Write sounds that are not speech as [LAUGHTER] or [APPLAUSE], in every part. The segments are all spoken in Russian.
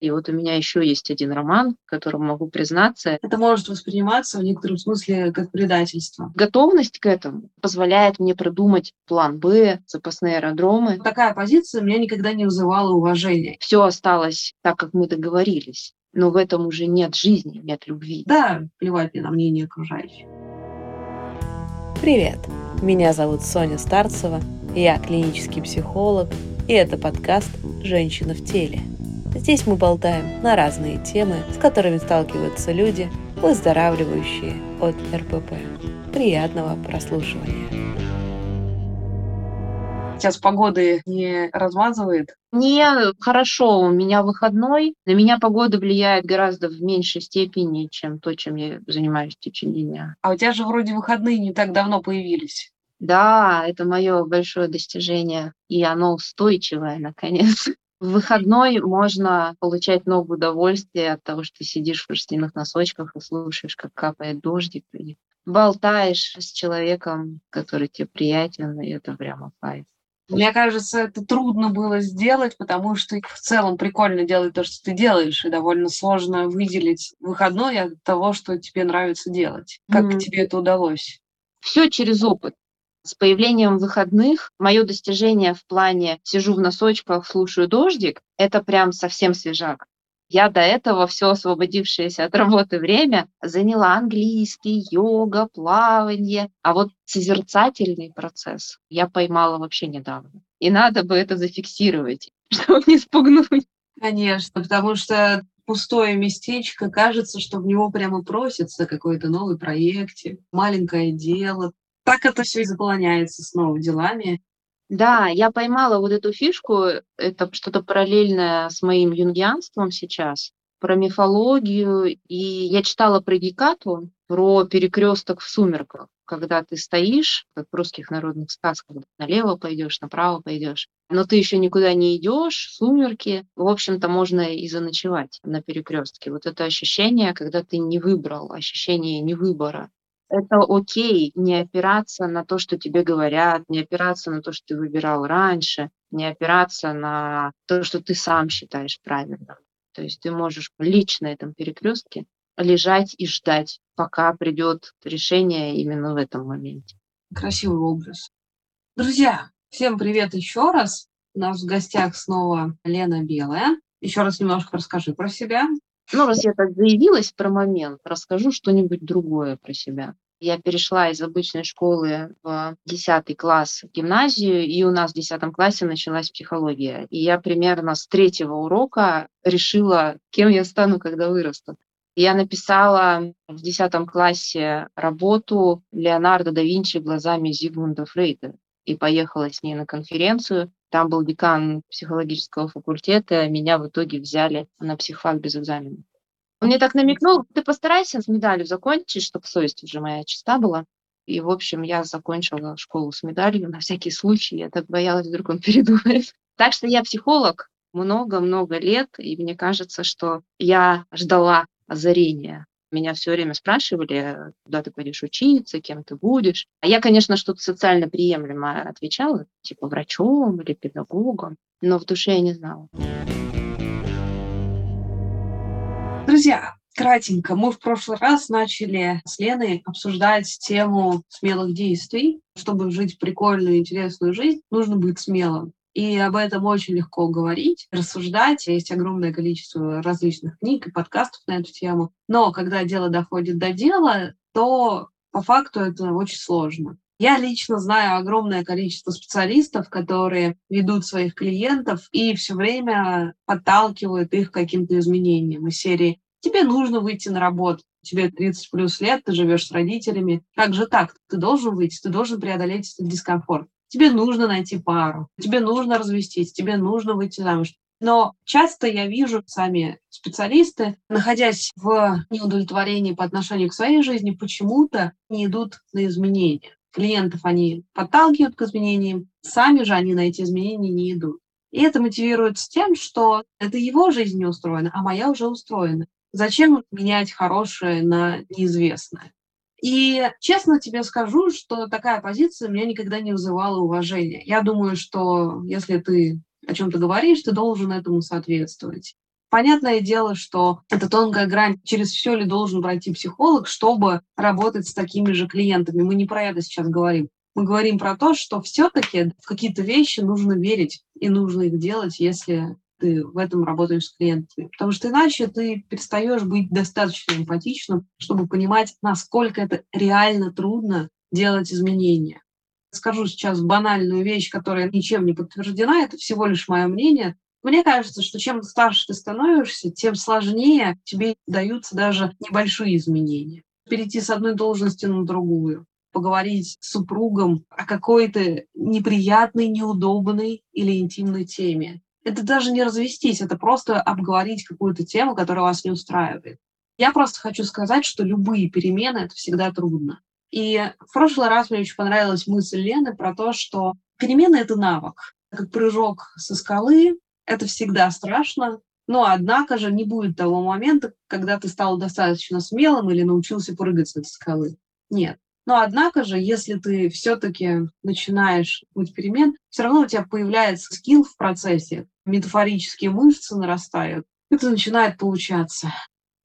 И вот у меня еще есть один роман, в котором могу признаться. Это может восприниматься в некотором смысле как предательство. Готовность к этому позволяет мне продумать план Б, запасные аэродромы. Такая позиция меня никогда не вызывала уважения. Все осталось так, как мы договорились. Но в этом уже нет жизни, нет любви. Да, плевать мне на мнение окружающих. Привет! Меня зовут Соня Старцева, я клинический психолог, и это подкаст «Женщина в теле». Здесь мы болтаем на разные темы, с которыми сталкиваются люди, выздоравливающие от РПП. Приятного прослушивания. Сейчас погоды не размазывает? Не, хорошо, у меня выходной. На меня погода влияет гораздо в меньшей степени, чем то, чем я занимаюсь в течение дня. А у тебя же вроде выходные не так давно появились. Да, это мое большое достижение, и оно устойчивое, наконец. В выходной можно получать много удовольствия от того, что ты сидишь в шерстяных носочках и слушаешь, как капает дождик, и болтаешь с человеком, который тебе приятен, и это прямо кайф. Мне кажется, это трудно было сделать, потому что в целом прикольно делать то, что ты делаешь, и довольно сложно выделить выходной от того, что тебе нравится делать. Как mm-hmm. тебе это удалось? Все через опыт. С появлением выходных мое достижение в плане сижу в носочках, слушаю дождик, это прям совсем свежак. Я до этого все освободившееся от работы время заняла английский, йога, плавание. А вот созерцательный процесс я поймала вообще недавно. И надо бы это зафиксировать, [LAUGHS] чтобы не спугнуть. Конечно, потому что пустое местечко, кажется, что в него прямо просится какой-то новый проекте, маленькое дело, так это все и заполняется снова делами. Да, я поймала вот эту фишку, это что-то параллельное с моим юнгианством сейчас, про мифологию, и я читала про Гекату, про перекресток в сумерках, когда ты стоишь, как в русских народных сказках, налево пойдешь, направо пойдешь, но ты еще никуда не идешь, сумерки, в общем-то, можно и заночевать на перекрестке. Вот это ощущение, когда ты не выбрал, ощущение невыбора это окей не опираться на то, что тебе говорят, не опираться на то, что ты выбирал раньше, не опираться на то, что ты сам считаешь правильным. То есть ты можешь лично на этом перекрестке лежать и ждать, пока придет решение именно в этом моменте. Красивый образ. Друзья, всем привет еще раз. У нас в гостях снова Лена Белая. Еще раз немножко расскажи про себя. Ну, раз я так заявилась про момент, расскажу что-нибудь другое про себя. Я перешла из обычной школы в 10 класс в гимназию, и у нас в 10 классе началась психология. И я примерно с третьего урока решила, кем я стану, когда вырасту. Я написала в 10 классе работу Леонардо да Винчи глазами Зигмунда Фрейда и поехала с ней на конференцию. Там был декан психологического факультета, меня в итоге взяли на психфак без экзамена. Он мне так намекнул, ты постарайся с медалью закончить, чтобы совесть уже моя чиста была. И, в общем, я закончила школу с медалью на всякий случай. Я так боялась, вдруг он [LAUGHS] передумает. Так что я психолог много-много лет, и мне кажется, что я ждала озарения. Меня все время спрашивали, куда ты пойдешь учиться, кем ты будешь. А я, конечно, что-то социально приемлемое отвечала, типа врачом или педагогом, но в душе я не знала. Друзья, кратенько, мы в прошлый раз начали с Леной обсуждать тему смелых действий. Чтобы жить прикольную, интересную жизнь, нужно быть смелым. И об этом очень легко говорить, рассуждать. Есть огромное количество различных книг и подкастов на эту тему. Но когда дело доходит до дела, то по факту это очень сложно. Я лично знаю огромное количество специалистов, которые ведут своих клиентов и все время подталкивают их к каким-то изменениям из серии Тебе нужно выйти на работу. Тебе 30 плюс лет, ты живешь с родителями. Как же так? Ты должен выйти, ты должен преодолеть этот дискомфорт. Тебе нужно найти пару, тебе нужно развестись, тебе нужно выйти замуж. Но часто я вижу сами специалисты, находясь в неудовлетворении по отношению к своей жизни, почему-то не идут на изменения. Клиентов они подталкивают к изменениям, сами же они на эти изменения не идут. И это мотивируется тем, что это его жизнь не устроена, а моя уже устроена. Зачем менять хорошее на неизвестное? И честно тебе скажу, что такая позиция меня никогда не вызывала уважения. Я думаю, что если ты о чем-то говоришь, ты должен этому соответствовать. Понятное дело, что это тонкая грань, через все ли должен пройти психолог, чтобы работать с такими же клиентами. Мы не про это сейчас говорим. Мы говорим про то, что все-таки в какие-то вещи нужно верить и нужно их делать, если ты в этом работаешь с клиентами. Потому что иначе ты перестаешь быть достаточно эмпатичным, чтобы понимать, насколько это реально трудно делать изменения. Скажу сейчас банальную вещь, которая ничем не подтверждена, это всего лишь мое мнение. Мне кажется, что чем старше ты становишься, тем сложнее тебе даются даже небольшие изменения. Перейти с одной должности на другую, поговорить с супругом о какой-то неприятной, неудобной или интимной теме. Это даже не развестись, это просто обговорить какую-то тему, которая вас не устраивает. Я просто хочу сказать, что любые перемены — это всегда трудно. И в прошлый раз мне очень понравилась мысль Лены про то, что перемены — это навык. Как прыжок со скалы, это всегда страшно, но, однако же, не будет того момента, когда ты стал достаточно смелым или научился прыгать с этой скалы. Нет. Но, однако же, если ты все-таки начинаешь путь перемен, все равно у тебя появляется скилл в процессе, метафорические мышцы нарастают, это начинает получаться.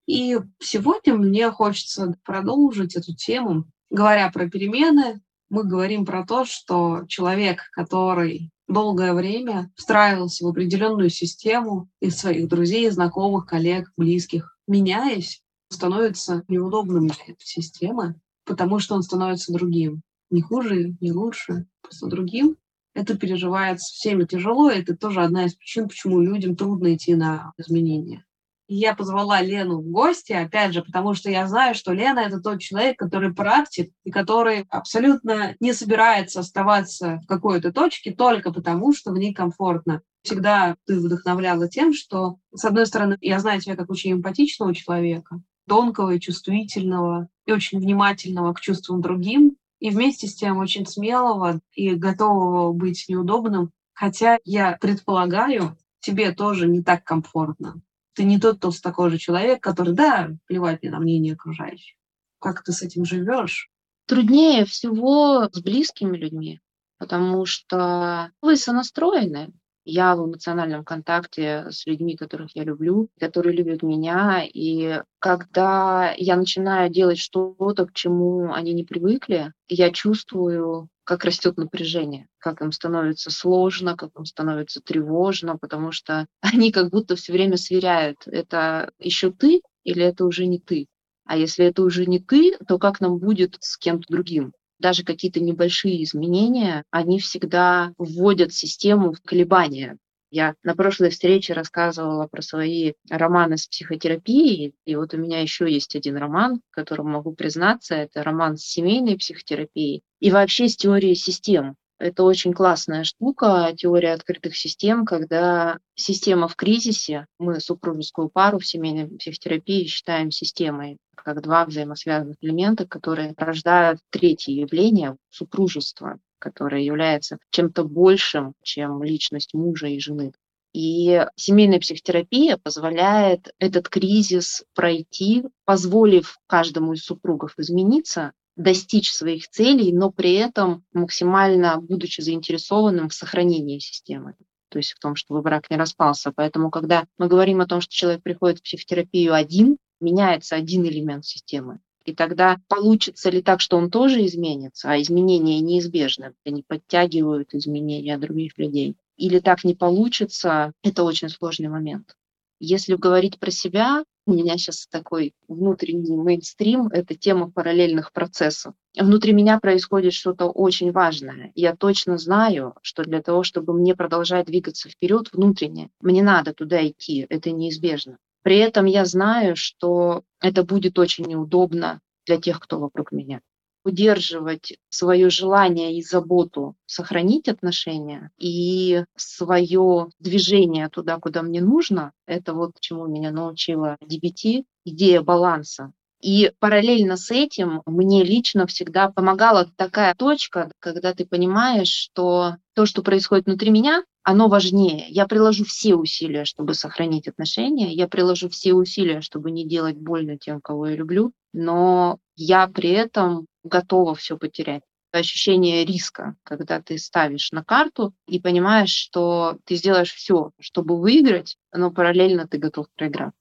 И сегодня мне хочется продолжить эту тему. Говоря про перемены, мы говорим про то, что человек, который долгое время встраивался в определенную систему из своих друзей, знакомых, коллег, близких. Меняясь, становится неудобным для этой системы, потому что он становится другим. Не хуже, не лучше, просто другим. Это переживается всеми тяжело, и это тоже одна из причин, почему людям трудно идти на изменения я позвала Лену в гости, опять же, потому что я знаю, что Лена — это тот человек, который практик и который абсолютно не собирается оставаться в какой-то точке только потому, что в ней комфортно. Всегда ты вдохновляла тем, что, с одной стороны, я знаю тебя как очень эмпатичного человека, тонкого и чувствительного, и очень внимательного к чувствам другим, и вместе с тем очень смелого и готового быть неудобным. Хотя я предполагаю, тебе тоже не так комфортно. Ты не тот толстокожий человек, который, да, плевать мне на мнение окружающих. Как ты с этим живешь? Труднее всего с близкими людьми, потому что вы сонастроены. Я в эмоциональном контакте с людьми, которых я люблю, которые любят меня. И когда я начинаю делать что-то, к чему они не привыкли, я чувствую как растет напряжение, как им становится сложно, как им становится тревожно, потому что [LAUGHS] они как будто все время сверяют, это еще ты или это уже не ты. А если это уже не ты, то как нам будет с кем-то другим? Даже какие-то небольшие изменения, они всегда вводят систему в колебания. Я на прошлой встрече рассказывала про свои романы с психотерапией, и вот у меня еще есть один роман, которым могу признаться, это роман с семейной психотерапией и вообще с теорией систем. Это очень классная штука, теория открытых систем, когда система в кризисе, мы супружескую пару в семейной психотерапии считаем системой, как два взаимосвязанных элемента, которые рождают третье явление – супружество которая является чем-то большим, чем личность мужа и жены. И семейная психотерапия позволяет этот кризис пройти, позволив каждому из супругов измениться, достичь своих целей, но при этом максимально будучи заинтересованным в сохранении системы то есть в том, чтобы брак не распался. Поэтому, когда мы говорим о том, что человек приходит в психотерапию один, меняется один элемент системы. И тогда получится ли так, что он тоже изменится, а изменения неизбежны, они подтягивают изменения других людей. Или так не получится, это очень сложный момент. Если говорить про себя, у меня сейчас такой внутренний мейнстрим — это тема параллельных процессов. Внутри меня происходит что-то очень важное. Я точно знаю, что для того, чтобы мне продолжать двигаться вперед внутренне, мне надо туда идти, это неизбежно. При этом я знаю, что это будет очень неудобно для тех, кто вокруг меня. Удерживать свое желание и заботу, сохранить отношения и свое движение туда, куда мне нужно, это вот чему меня научила DBT, идея баланса. И параллельно с этим мне лично всегда помогала такая точка, когда ты понимаешь, что то, что происходит внутри меня, оно важнее. Я приложу все усилия, чтобы сохранить отношения, я приложу все усилия, чтобы не делать больно тем, кого я люблю, но я при этом готова все потерять. ощущение риска, когда ты ставишь на карту и понимаешь, что ты сделаешь все, чтобы выиграть, но параллельно ты готов проиграть.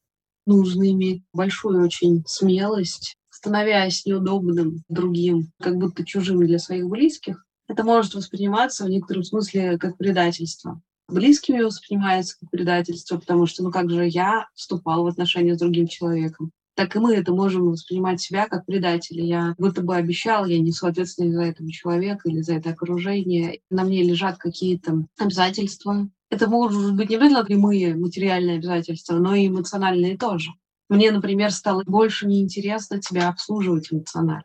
Нужно иметь большую очень смелость, становясь неудобным другим, как будто чужим для своих близких. Это может восприниматься в некотором смысле как предательство. Близкими воспринимается как предательство, потому что, ну как же я вступал в отношения с другим человеком так и мы это можем воспринимать себя как предатели. Я будто бы обещал, я несу ответственность за этого человека или за это окружение. На мне лежат какие-то обязательства. Это может быть не обязательно прямые материальные обязательства, но и эмоциональные тоже. Мне, например, стало больше неинтересно тебя обслуживать эмоционально.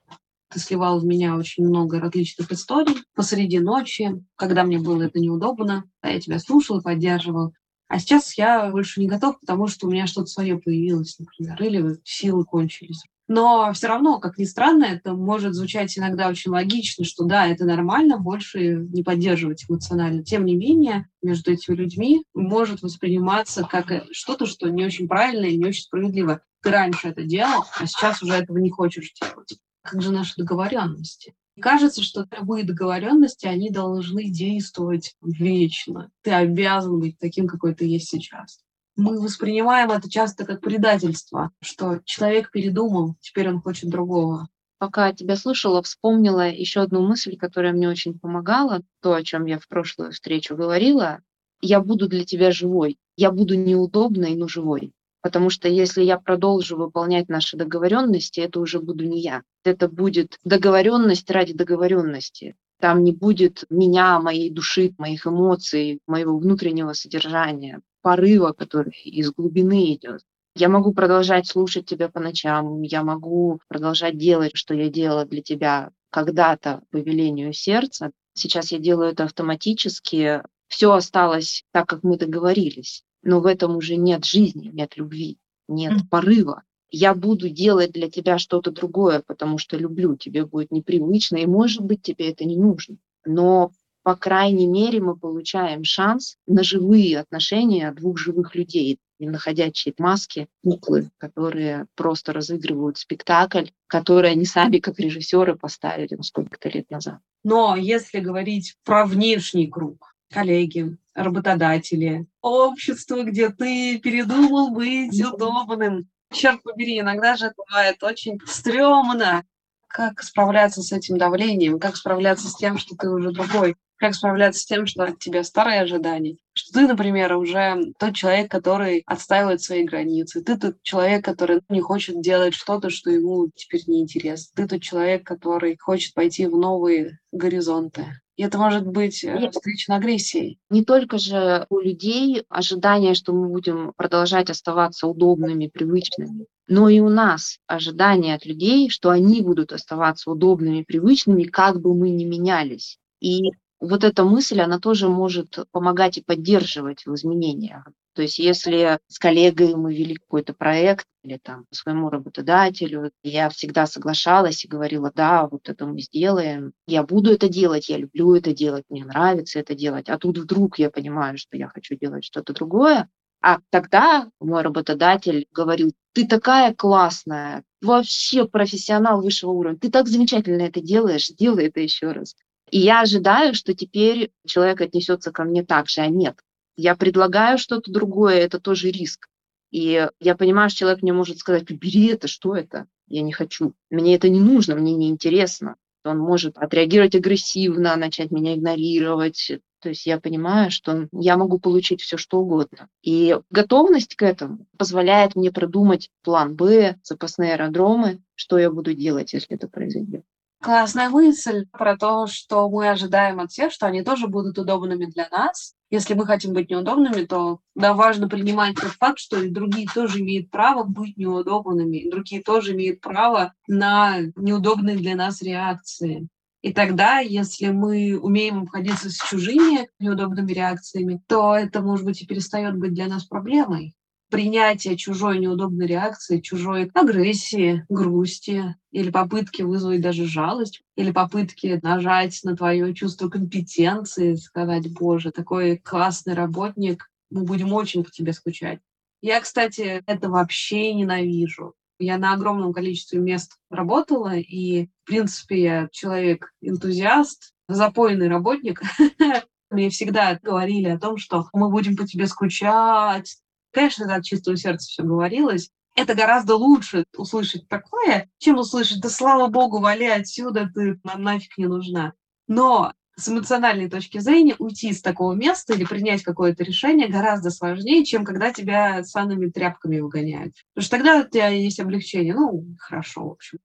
Ты сливал в меня очень много различных историй посреди ночи, когда мне было это неудобно. А я тебя слушал и поддерживал. А сейчас я больше не готов, потому что у меня что-то свое появилось, например, или силы кончились. Но все равно, как ни странно, это может звучать иногда очень логично, что да, это нормально, больше не поддерживать эмоционально. Тем не менее, между этими людьми может восприниматься как что-то, что не очень правильно и не очень справедливо. Ты раньше это делал, а сейчас уже этого не хочешь делать. Как же наши договоренности? Кажется, что любые договоренности, они должны действовать вечно. Ты обязан быть таким, какой ты есть сейчас. Мы воспринимаем это часто как предательство, что человек передумал, теперь он хочет другого. Пока тебя слушала, вспомнила еще одну мысль, которая мне очень помогала, то, о чем я в прошлую встречу говорила. Я буду для тебя живой. Я буду неудобной, но живой. Потому что если я продолжу выполнять наши договоренности, это уже буду не я. Это будет договоренность ради договоренности. Там не будет меня, моей души, моих эмоций, моего внутреннего содержания, порыва, который из глубины идет. Я могу продолжать слушать тебя по ночам, я могу продолжать делать, что я делала для тебя когда-то по велению сердца. Сейчас я делаю это автоматически. Все осталось так, как мы договорились но в этом уже нет жизни, нет любви, нет mm. порыва. Я буду делать для тебя что-то другое, потому что люблю, тебе будет непривычно, и, может быть, тебе это не нужно. Но, по крайней мере, мы получаем шанс на живые отношения двух живых людей, не находящие маски, куклы, которые просто разыгрывают спектакль, который они сами, как режиссеры, поставили ну, сколько-то лет назад. Но если говорить про внешний круг, коллеги, работодатели, общество, где ты передумал быть удобным. Черт побери, иногда же бывает очень стрёмно. Как справляться с этим давлением, как справляться с тем, что ты уже другой, как справляться с тем, что от тебя старые ожидания, что ты, например, уже тот человек, который отстаивает свои границы, ты тот человек, который не хочет делать что-то, что ему теперь не интересно, ты тот человек, который хочет пойти в новые горизонты. И это может быть э, встречено агрессией. Не только же у людей ожидание, что мы будем продолжать оставаться удобными, привычными, но и у нас ожидание от людей, что они будут оставаться удобными, привычными, как бы мы ни менялись. И вот эта мысль, она тоже может помогать и поддерживать в изменениях. То есть если с коллегой мы вели какой-то проект или там своему работодателю, я всегда соглашалась и говорила, да, вот это мы сделаем, я буду это делать, я люблю это делать, мне нравится это делать, а тут вдруг я понимаю, что я хочу делать что-то другое, а тогда мой работодатель говорил, ты такая классная, вообще профессионал высшего уровня, ты так замечательно это делаешь, сделай это еще раз. И я ожидаю, что теперь человек отнесется ко мне так же, а нет. Я предлагаю что-то другое, это тоже риск. И я понимаю, что человек мне может сказать, убери это, что это? Я не хочу. Мне это не нужно, мне не интересно. Он может отреагировать агрессивно, начать меня игнорировать. То есть я понимаю, что я могу получить все, что угодно. И готовность к этому позволяет мне продумать план Б, запасные аэродромы, что я буду делать, если это произойдет. Классная мысль про то, что мы ожидаем от всех, что они тоже будут удобными для нас. Если мы хотим быть неудобными, то да, важно принимать тот факт, что и другие тоже имеют право быть неудобными, и другие тоже имеют право на неудобные для нас реакции. И тогда, если мы умеем обходиться с чужими неудобными реакциями, то это, может быть, и перестает быть для нас проблемой принятие чужой неудобной реакции, чужой агрессии, грусти или попытки вызвать даже жалость, или попытки нажать на твое чувство компетенции, сказать, боже, такой классный работник, мы будем очень по тебе скучать. Я, кстати, это вообще ненавижу. Я на огромном количестве мест работала, и В принципе, я человек-энтузиаст, запойный работник. [LAUGHS] Мне всегда говорили о том, что мы будем по тебе скучать. Конечно, от чистого сердца все говорилось. Это гораздо лучше услышать такое, чем услышать, да слава богу, вали отсюда, ты нам нафиг не нужна. Но с эмоциональной точки зрения уйти из такого места или принять какое-то решение гораздо сложнее, чем когда тебя санными тряпками выгоняют. Потому что тогда у тебя есть облегчение. Ну, хорошо, в общем.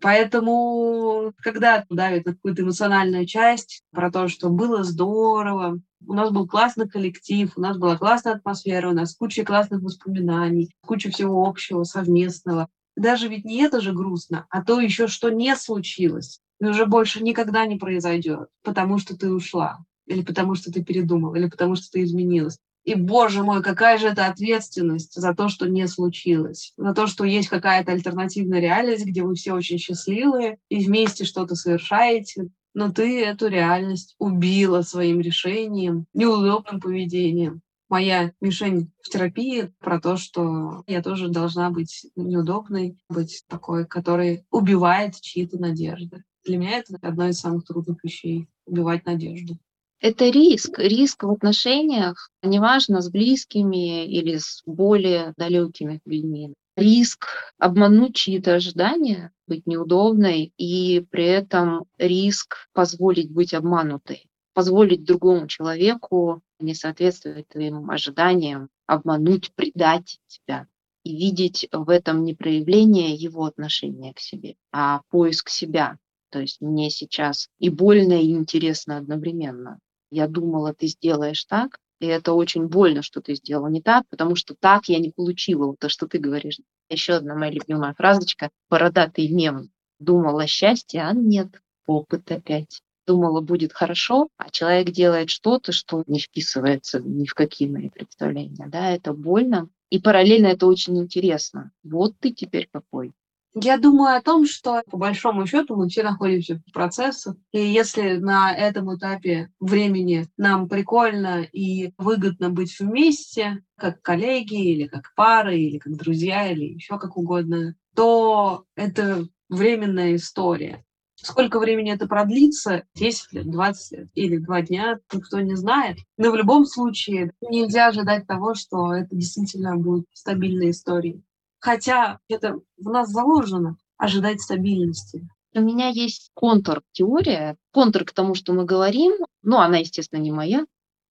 Поэтому, когда давит на какую-то эмоциональную часть про то, что было здорово, у нас был классный коллектив, у нас была классная атмосфера, у нас куча классных воспоминаний, куча всего общего, совместного. Даже ведь не это же грустно, а то еще, что не случилось и уже больше никогда не произойдет, потому что ты ушла, или потому что ты передумал, или потому что ты изменилась. И, боже мой, какая же это ответственность за то, что не случилось, за то, что есть какая-то альтернативная реальность, где вы все очень счастливые и вместе что-то совершаете, но ты эту реальность убила своим решением, неудобным поведением. Моя мишень в терапии про то, что я тоже должна быть неудобной, быть такой, который убивает чьи-то надежды. Для меня это одно из самых трудных вещей — убивать надежду. Это риск, риск в отношениях, неважно, с близкими или с более далекими людьми. Риск обмануть чьи-то ожидания, быть неудобной, и при этом риск позволить быть обманутой, позволить другому человеку не соответствовать твоим ожиданиям, обмануть, предать тебя и видеть в этом не проявление его отношения к себе, а поиск себя. То есть мне сейчас и больно, и интересно одновременно. Я думала, ты сделаешь так, и это очень больно, что ты сделала не так, потому что так я не получила то, что ты говоришь. Еще одна моя любимая фразочка, бородатый мем. Думала счастье, а нет, опыт опять. Думала, будет хорошо, а человек делает что-то, что не вписывается ни в какие мои представления. Да, это больно. И параллельно это очень интересно. Вот ты теперь какой. Я думаю о том, что по большому счету мы все находимся в процессе, и если на этом этапе времени нам прикольно и выгодно быть вместе, как коллеги или как пары, или как друзья, или еще как угодно, то это временная история. Сколько времени это продлится, 10 лет, 20 лет или 2 дня, никто не знает. Но в любом случае нельзя ожидать того, что это действительно будет стабильной историей. Хотя это в нас заложено ожидать стабильности. У меня есть контур-теория, контур к тому, что мы говорим, но она, естественно, не моя.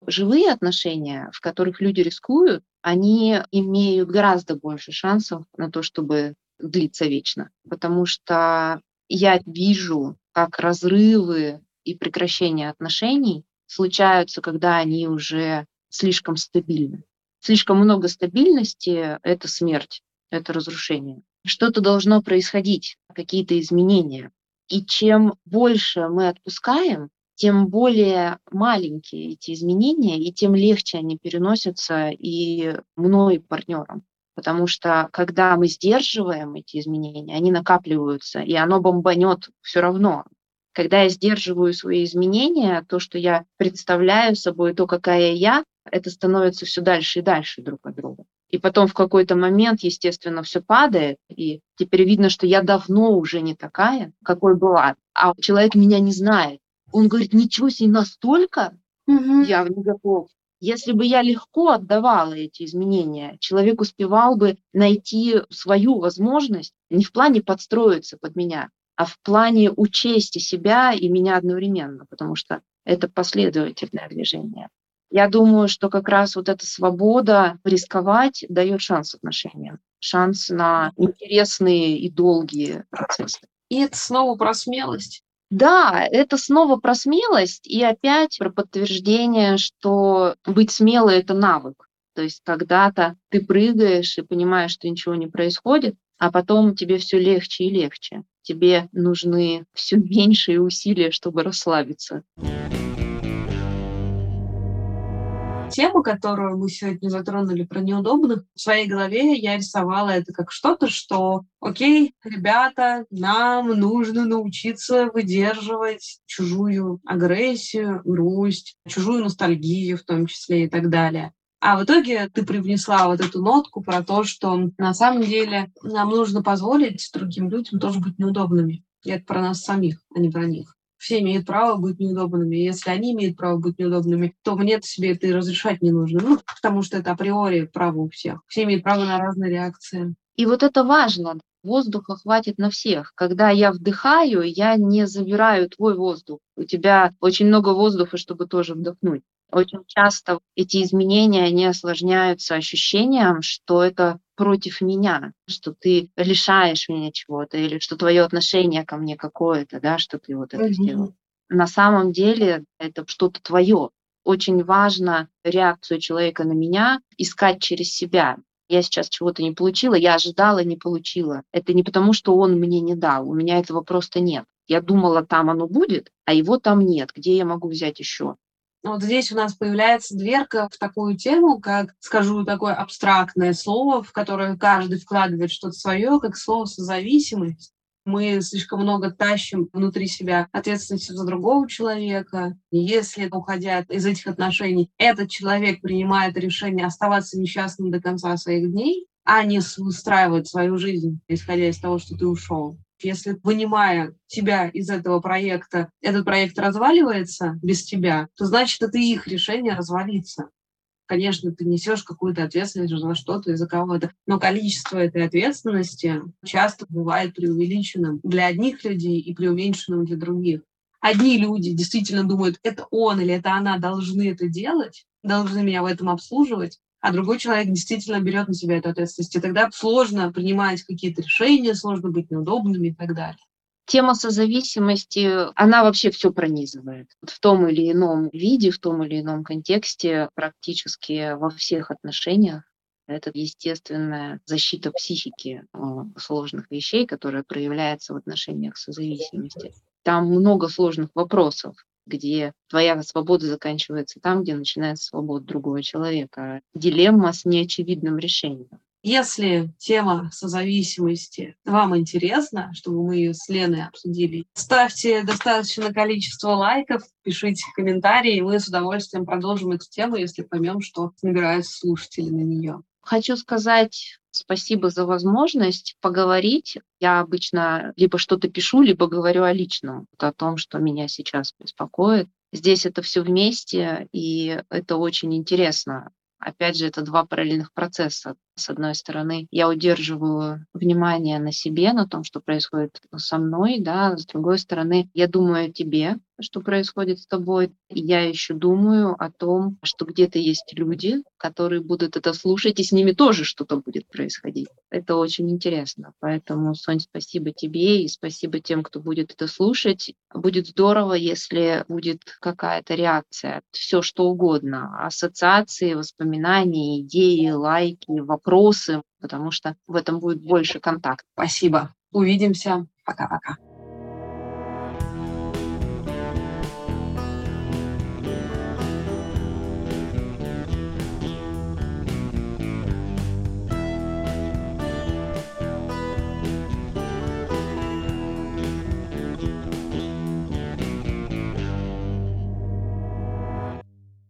Живые отношения, в которых люди рискуют, они имеют гораздо больше шансов на то, чтобы длиться вечно. Потому что я вижу, как разрывы и прекращение отношений случаются, когда они уже слишком стабильны. Слишком много стабильности — это смерть это разрушение. Что-то должно происходить, какие-то изменения. И чем больше мы отпускаем, тем более маленькие эти изменения, и тем легче они переносятся и мной, и партнером. Потому что когда мы сдерживаем эти изменения, они накапливаются, и оно бомбанет все равно. Когда я сдерживаю свои изменения, то, что я представляю собой, то, какая я, это становится все дальше и дальше друг от друга. И потом в какой-то момент, естественно, все падает, и теперь видно, что я давно уже не такая, какой была, а человек меня не знает. Он говорит, ничего себе, настолько? Угу. Я не готов. Если бы я легко отдавала эти изменения, человек успевал бы найти свою возможность не в плане подстроиться под меня, а в плане учесть себя и меня одновременно, потому что это последовательное движение. Я думаю, что как раз вот эта свобода рисковать дает шанс отношениям, шанс на интересные и долгие процессы. И это снова про смелость. Да, это снова про смелость и опять про подтверждение, что быть смелой — это навык. То есть когда-то ты прыгаешь и понимаешь, что ничего не происходит, а потом тебе все легче и легче. Тебе нужны все [LAUGHS] меньшие усилия, чтобы расслабиться. Тему, которую мы сегодня затронули про неудобных, в своей голове я рисовала это как что-то, что, окей, ребята, нам нужно научиться выдерживать чужую агрессию, грусть, чужую ностальгию в том числе и так далее. А в итоге ты привнесла вот эту нотку про то, что на самом деле нам нужно позволить другим людям тоже быть неудобными. Это про нас самих, а не про них. Все имеют право быть неудобными. Если они имеют право быть неудобными, то мне себе это и разрешать не нужно. Ну, потому что это априори право у всех. Все имеют право на разные реакции. И вот это важно. Воздуха хватит на всех. Когда я вдыхаю, я не забираю твой воздух. У тебя очень много воздуха, чтобы тоже вдохнуть. Очень часто эти изменения, они осложняются ощущением, что это против меня, что ты лишаешь меня чего-то, или что твое отношение ко мне какое-то, да, что ты вот это mm-hmm. сделал. На самом деле это что-то твое. Очень важно реакцию человека на меня искать через себя. Я сейчас чего-то не получила, я ожидала, не получила. Это не потому, что он мне не дал, у меня этого просто нет. Я думала, там оно будет, а его там нет. Где я могу взять еще? Вот здесь у нас появляется дверка в такую тему, как, скажу такое абстрактное слово, в которое каждый вкладывает что-то свое, как слово «созависимость». Мы слишком много тащим внутри себя ответственности за другого человека. Если, уходя из этих отношений, этот человек принимает решение оставаться несчастным до конца своих дней, а не устраивать свою жизнь, исходя из того, что ты ушел, если, вынимая тебя из этого проекта, этот проект разваливается без тебя, то значит, это их решение развалиться. Конечно, ты несешь какую-то ответственность за что-то и за кого-то, но количество этой ответственности часто бывает преувеличенным для одних людей и преуменьшенным для других. Одни люди действительно думают, это он или это она должны это делать, должны меня в этом обслуживать, а другой человек действительно берет на себя эту ответственность. И тогда сложно принимать какие-то решения, сложно быть неудобными и так далее. Тема созависимости, она вообще все пронизывает. В том или ином виде, в том или ином контексте, практически во всех отношениях. Это естественная защита психики э, сложных вещей, которая проявляется в отношениях созависимости. Там много сложных вопросов где твоя свобода заканчивается там, где начинается свобода другого человека. Дилемма с неочевидным решением. Если тема созависимости вам интересна, чтобы мы ее с Леной обсудили, ставьте достаточное количество лайков, пишите комментарии, и мы с удовольствием продолжим эту тему, если поймем, что набираются слушатели на нее. Хочу сказать спасибо за возможность поговорить. Я обычно либо что-то пишу, либо говорю о личном, о том, что меня сейчас беспокоит. Здесь это все вместе, и это очень интересно. Опять же, это два параллельных процесса. С одной стороны, я удерживаю внимание на себе, на том, что происходит со мной, да, с другой стороны, я думаю о тебе, что происходит с тобой. Я еще думаю о том, что где-то есть люди, которые будут это слушать, и с ними тоже что-то будет происходить. Это очень интересно. Поэтому, Сонь, спасибо тебе и спасибо тем, кто будет это слушать. Будет здорово, если будет какая-то реакция, все что угодно, ассоциации, воспоминания, идеи, лайки, вопросы вопросы, потому что в этом будет больше контакт. Спасибо. Увидимся. Пока-пока.